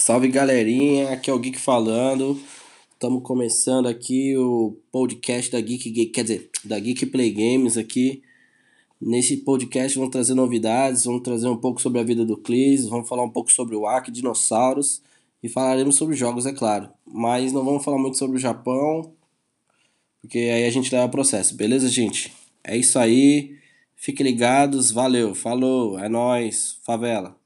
Salve galerinha, aqui é o Geek falando. Estamos começando aqui o podcast da Geek, quer dizer, da Geek Play Games aqui. Nesse podcast vamos trazer novidades, vamos trazer um pouco sobre a vida do Clis, vamos falar um pouco sobre o Ark, dinossauros e falaremos sobre jogos, é claro. Mas não vamos falar muito sobre o Japão, porque aí a gente leva o processo, beleza, gente? É isso aí. Fiquem ligados, valeu, falou, é nós, favela.